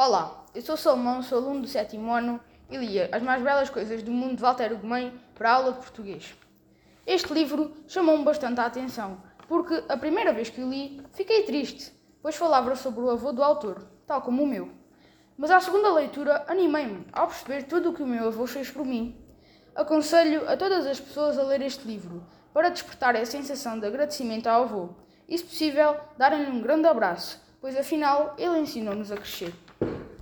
Olá, eu sou Salomão, sou aluno do sétimo ano e lia As Mais Belas Coisas do Mundo de Walter Ugumem para a aula de português. Este livro chamou-me bastante a atenção, porque a primeira vez que o li fiquei triste, pois falava sobre o avô do autor, tal como o meu. Mas à segunda leitura animei-me ao perceber tudo o que o meu avô fez por mim. Aconselho a todas as pessoas a ler este livro para despertar a sensação de agradecimento ao avô e, se possível, darem-lhe um grande abraço, pois afinal ele ensinou-nos a crescer.